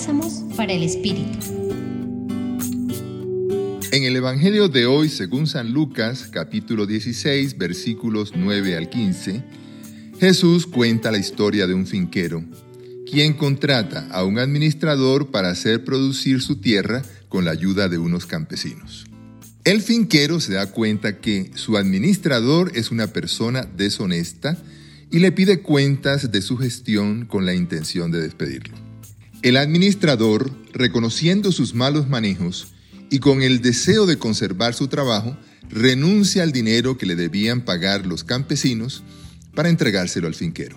Bálsamos para el Espíritu. En el Evangelio de hoy, según San Lucas, capítulo 16, versículos 9 al 15, Jesús cuenta la historia de un finquero, quien contrata a un administrador para hacer producir su tierra con la ayuda de unos campesinos. El finquero se da cuenta que su administrador es una persona deshonesta y le pide cuentas de su gestión con la intención de despedirlo. El administrador, reconociendo sus malos manejos y con el deseo de conservar su trabajo, renuncia al dinero que le debían pagar los campesinos para entregárselo al finquero.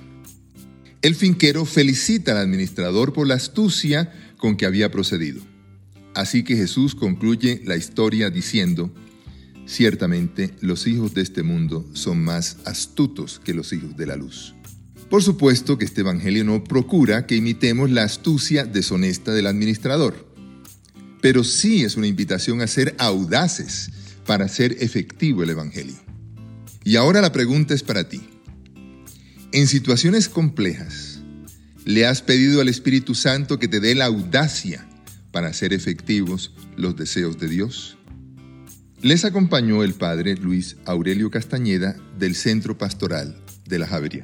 El finquero felicita al administrador por la astucia con que había procedido. Así que Jesús concluye la historia diciendo, Ciertamente los hijos de este mundo son más astutos que los hijos de la luz. Por supuesto que este Evangelio no procura que imitemos la astucia deshonesta del administrador, pero sí es una invitación a ser audaces para hacer efectivo el Evangelio. Y ahora la pregunta es para ti. En situaciones complejas, ¿le has pedido al Espíritu Santo que te dé la audacia para hacer efectivos los deseos de Dios? Les acompañó el padre Luis Aurelio Castañeda del Centro Pastoral de la Javería.